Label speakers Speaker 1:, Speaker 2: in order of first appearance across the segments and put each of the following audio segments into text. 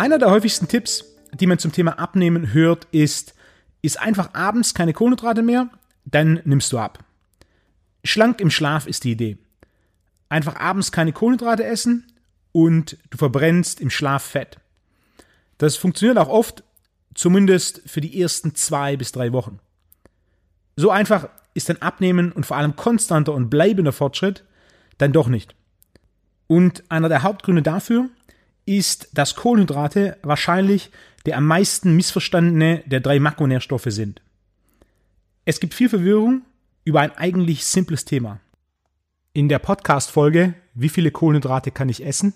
Speaker 1: Einer der häufigsten Tipps, die man zum Thema Abnehmen hört, ist, ist einfach abends keine Kohlenhydrate mehr, dann nimmst du ab. Schlank im Schlaf ist die Idee. Einfach abends keine Kohlenhydrate essen und du verbrennst im Schlaf Fett. Das funktioniert auch oft, zumindest für die ersten zwei bis drei Wochen. So einfach ist ein Abnehmen und vor allem konstanter und bleibender Fortschritt dann doch nicht. Und einer der Hauptgründe dafür ist, dass Kohlenhydrate wahrscheinlich der am meisten missverstandene der drei Makronährstoffe sind. Es gibt viel Verwirrung über ein eigentlich simples Thema. In der Podcast-Folge Wie viele Kohlenhydrate kann ich essen?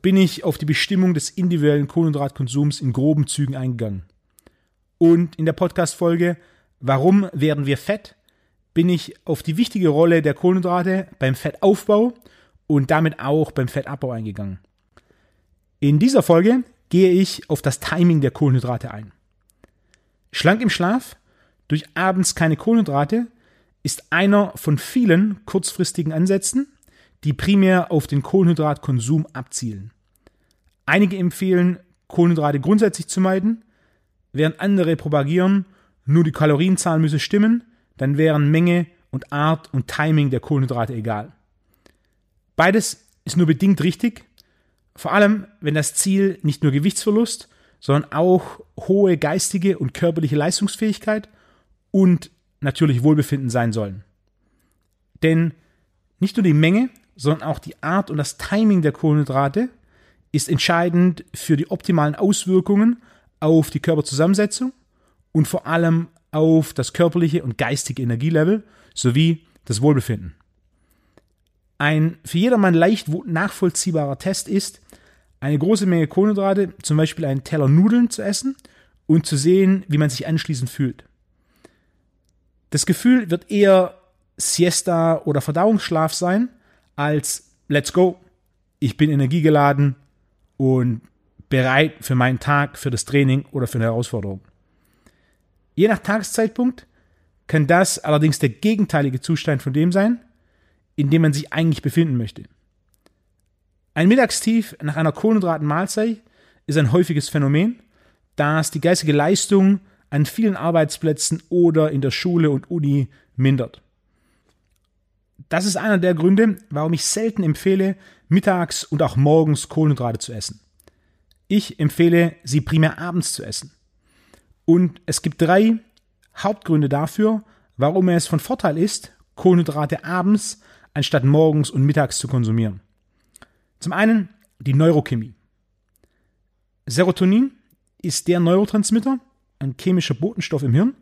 Speaker 1: bin ich auf die Bestimmung des individuellen Kohlenhydratkonsums in groben Zügen eingegangen. Und in der Podcast-Folge Warum werden wir fett? bin ich auf die wichtige Rolle der Kohlenhydrate beim Fettaufbau und damit auch beim Fettabbau eingegangen. In dieser Folge gehe ich auf das Timing der Kohlenhydrate ein. Schlank im Schlaf, durch abends keine Kohlenhydrate, ist einer von vielen kurzfristigen Ansätzen, die primär auf den Kohlenhydratkonsum abzielen. Einige empfehlen, Kohlenhydrate grundsätzlich zu meiden, während andere propagieren, nur die Kalorienzahl müsse stimmen, dann wären Menge und Art und Timing der Kohlenhydrate egal. Beides ist nur bedingt richtig, vor allem wenn das Ziel nicht nur Gewichtsverlust, sondern auch hohe geistige und körperliche Leistungsfähigkeit und natürlich Wohlbefinden sein sollen. Denn nicht nur die Menge, sondern auch die Art und das Timing der Kohlenhydrate ist entscheidend für die optimalen Auswirkungen auf die Körperzusammensetzung und vor allem auf das körperliche und geistige Energielevel sowie das Wohlbefinden. Ein für jedermann leicht nachvollziehbarer Test ist, eine große Menge Kohlenhydrate, zum Beispiel einen Teller Nudeln zu essen und zu sehen, wie man sich anschließend fühlt. Das Gefühl wird eher Siesta oder Verdauungsschlaf sein, als Let's go, ich bin energiegeladen und bereit für meinen Tag, für das Training oder für eine Herausforderung. Je nach Tageszeitpunkt kann das allerdings der gegenteilige Zustand von dem sein, in dem man sich eigentlich befinden möchte. Ein Mittagstief nach einer Kohlenhydratenmahlzeit ist ein häufiges Phänomen, da es die geistige Leistung an vielen Arbeitsplätzen oder in der Schule und Uni mindert. Das ist einer der Gründe, warum ich selten empfehle, mittags und auch morgens Kohlenhydrate zu essen. Ich empfehle, sie primär abends zu essen. Und es gibt drei Hauptgründe dafür, warum es von Vorteil ist, Kohlenhydrate abends anstatt morgens und mittags zu konsumieren. Zum einen die Neurochemie. Serotonin ist der Neurotransmitter, ein chemischer Botenstoff im Hirn,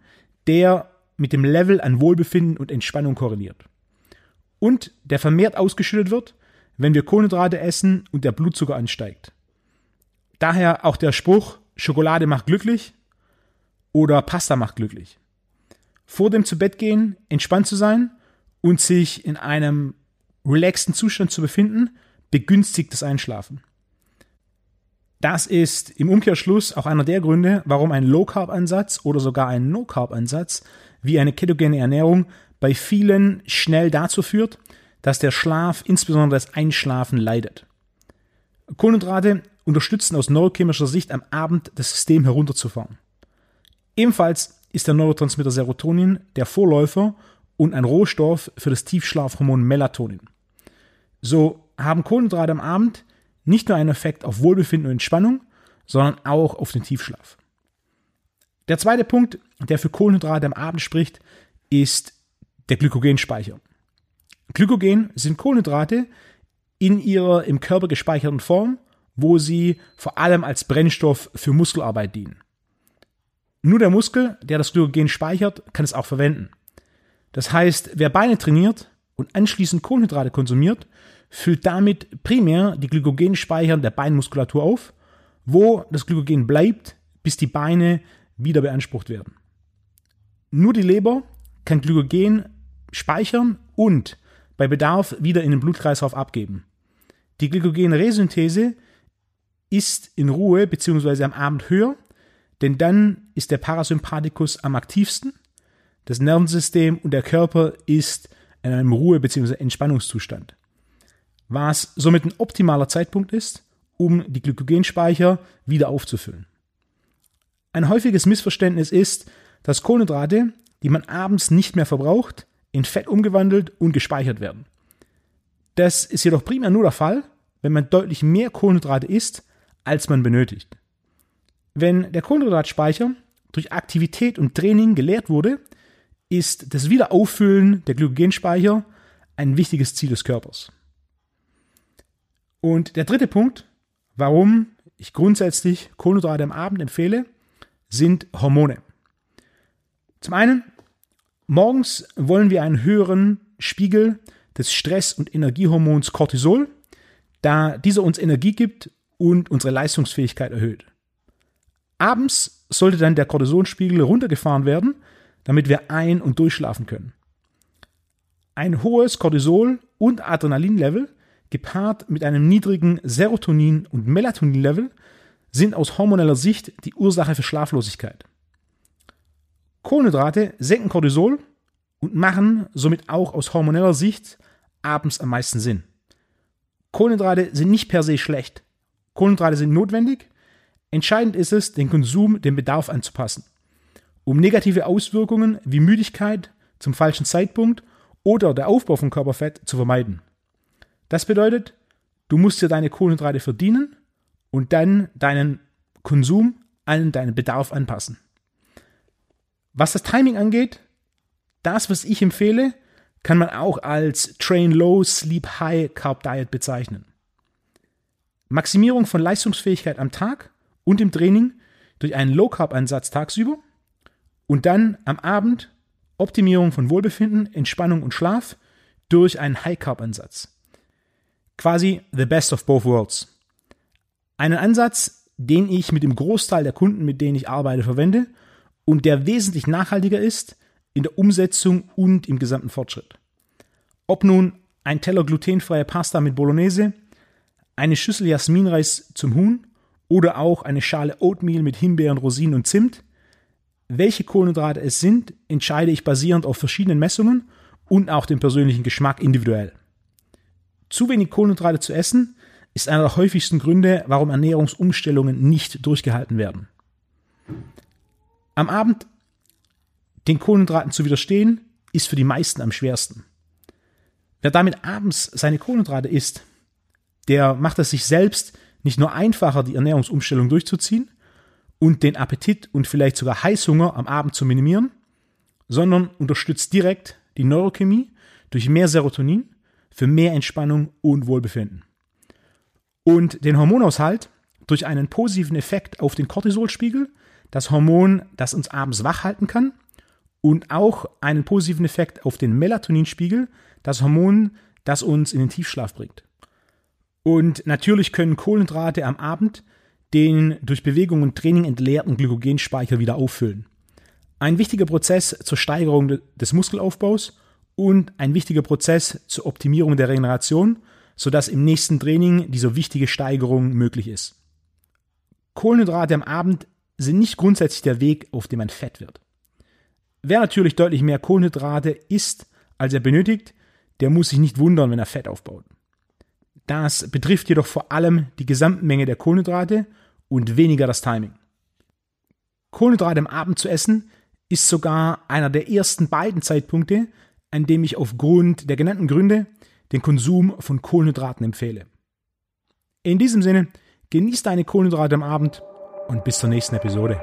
Speaker 1: der mit dem Level an Wohlbefinden und Entspannung korreliert. Und der vermehrt ausgeschüttet wird, wenn wir Kohlenhydrate essen und der Blutzucker ansteigt. Daher auch der Spruch, Schokolade macht glücklich oder Pasta macht glücklich. Vor dem Zubettgehen entspannt zu sein und sich in einem relaxten Zustand zu befinden, begünstigt das Einschlafen. Das ist im Umkehrschluss auch einer der Gründe, warum ein Low-Carb-Ansatz oder sogar ein No-Carb-Ansatz wie eine ketogene Ernährung bei vielen schnell dazu führt, dass der Schlaf, insbesondere das Einschlafen, leidet. Kohlenhydrate unterstützen aus neurochemischer Sicht am Abend das System herunterzufahren. Ebenfalls ist der Neurotransmitter Serotonin der Vorläufer und ein Rohstoff für das Tiefschlafhormon Melatonin. So haben Kohlenhydrate am Abend nicht nur einen Effekt auf Wohlbefinden und Entspannung, sondern auch auf den Tiefschlaf. Der zweite Punkt, der für Kohlenhydrate am Abend spricht, ist der Glykogenspeicher. Glykogen sind Kohlenhydrate in ihrer im Körper gespeicherten Form, wo sie vor allem als Brennstoff für Muskelarbeit dienen. Nur der Muskel, der das Glykogen speichert, kann es auch verwenden. Das heißt, wer Beine trainiert und anschließend Kohlenhydrate konsumiert, füllt damit primär die Glykogenspeicher der Beinmuskulatur auf, wo das Glykogen bleibt, bis die Beine wieder beansprucht werden. Nur die Leber kann Glykogen speichern und bei Bedarf wieder in den Blutkreislauf abgeben. Die Glykogenresynthese ist in Ruhe bzw. am Abend höher, denn dann ist der Parasympathikus am aktivsten, das Nervensystem und der Körper ist in einem Ruhe- bzw. Entspannungszustand. Was somit ein optimaler Zeitpunkt ist, um die Glykogenspeicher wieder aufzufüllen. Ein häufiges Missverständnis ist, dass Kohlenhydrate, die man abends nicht mehr verbraucht, in Fett umgewandelt und gespeichert werden. Das ist jedoch primär nur der Fall, wenn man deutlich mehr Kohlenhydrate isst, als man benötigt. Wenn der Kohlenhydratspeicher durch Aktivität und Training geleert wurde, ist das Wiederauffüllen der Glykogenspeicher ein wichtiges Ziel des Körpers. Und der dritte Punkt, warum ich grundsätzlich Kohlenhydrate am Abend empfehle, sind Hormone. Zum einen, morgens wollen wir einen höheren Spiegel des Stress- und Energiehormons Cortisol, da dieser uns Energie gibt und unsere Leistungsfähigkeit erhöht. Abends sollte dann der Cortisolspiegel runtergefahren werden, damit wir ein- und durchschlafen können. Ein hohes Cortisol- und Adrenalinlevel gepaart mit einem niedrigen Serotonin- und Melatoninlevel sind aus hormoneller Sicht die Ursache für Schlaflosigkeit. Kohlenhydrate senken Cortisol und machen somit auch aus hormoneller Sicht abends am meisten Sinn. Kohlenhydrate sind nicht per se schlecht. Kohlenhydrate sind notwendig. Entscheidend ist es, den Konsum dem Bedarf anzupassen, um negative Auswirkungen wie Müdigkeit zum falschen Zeitpunkt oder der Aufbau von Körperfett zu vermeiden. Das bedeutet, du musst dir deine Kohlenhydrate verdienen und dann deinen Konsum an deinen Bedarf anpassen. Was das Timing angeht, das, was ich empfehle, kann man auch als Train Low, Sleep High Carb Diet bezeichnen. Maximierung von Leistungsfähigkeit am Tag und im Training durch einen Low Carb Ansatz tagsüber und dann am Abend Optimierung von Wohlbefinden, Entspannung und Schlaf durch einen High Carb Ansatz. Quasi the best of both worlds. Einen Ansatz, den ich mit dem Großteil der Kunden, mit denen ich arbeite, verwende und der wesentlich nachhaltiger ist in der Umsetzung und im gesamten Fortschritt. Ob nun ein Teller glutenfreie Pasta mit Bolognese, eine Schüssel Jasminreis zum Huhn oder auch eine Schale Oatmeal mit Himbeeren, Rosinen und Zimt, welche Kohlenhydrate es sind, entscheide ich basierend auf verschiedenen Messungen und auch dem persönlichen Geschmack individuell. Zu wenig Kohlenhydrate zu essen ist einer der häufigsten Gründe, warum Ernährungsumstellungen nicht durchgehalten werden. Am Abend den Kohlenhydraten zu widerstehen, ist für die meisten am schwersten. Wer damit abends seine Kohlenhydrate isst, der macht es sich selbst nicht nur einfacher, die Ernährungsumstellung durchzuziehen und den Appetit und vielleicht sogar Heißhunger am Abend zu minimieren, sondern unterstützt direkt die Neurochemie durch mehr Serotonin für mehr Entspannung und Wohlbefinden. Und den Hormonaushalt durch einen positiven Effekt auf den Cortisolspiegel, das Hormon, das uns abends wach halten kann, und auch einen positiven Effekt auf den Melatoninspiegel, das Hormon, das uns in den Tiefschlaf bringt. Und natürlich können Kohlenhydrate am Abend den durch Bewegung und Training entleerten Glykogenspeicher wieder auffüllen. Ein wichtiger Prozess zur Steigerung des Muskelaufbaus und ein wichtiger Prozess zur Optimierung der Regeneration, sodass im nächsten Training diese wichtige Steigerung möglich ist. Kohlenhydrate am Abend sind nicht grundsätzlich der Weg, auf dem man fett wird. Wer natürlich deutlich mehr Kohlenhydrate isst, als er benötigt, der muss sich nicht wundern, wenn er Fett aufbaut. Das betrifft jedoch vor allem die Gesamtmenge der Kohlenhydrate und weniger das Timing. Kohlenhydrate am Abend zu essen ist sogar einer der ersten beiden Zeitpunkte, an dem ich aufgrund der genannten Gründe den Konsum von Kohlenhydraten empfehle. In diesem Sinne, genieß deine Kohlenhydrate am Abend und bis zur nächsten Episode.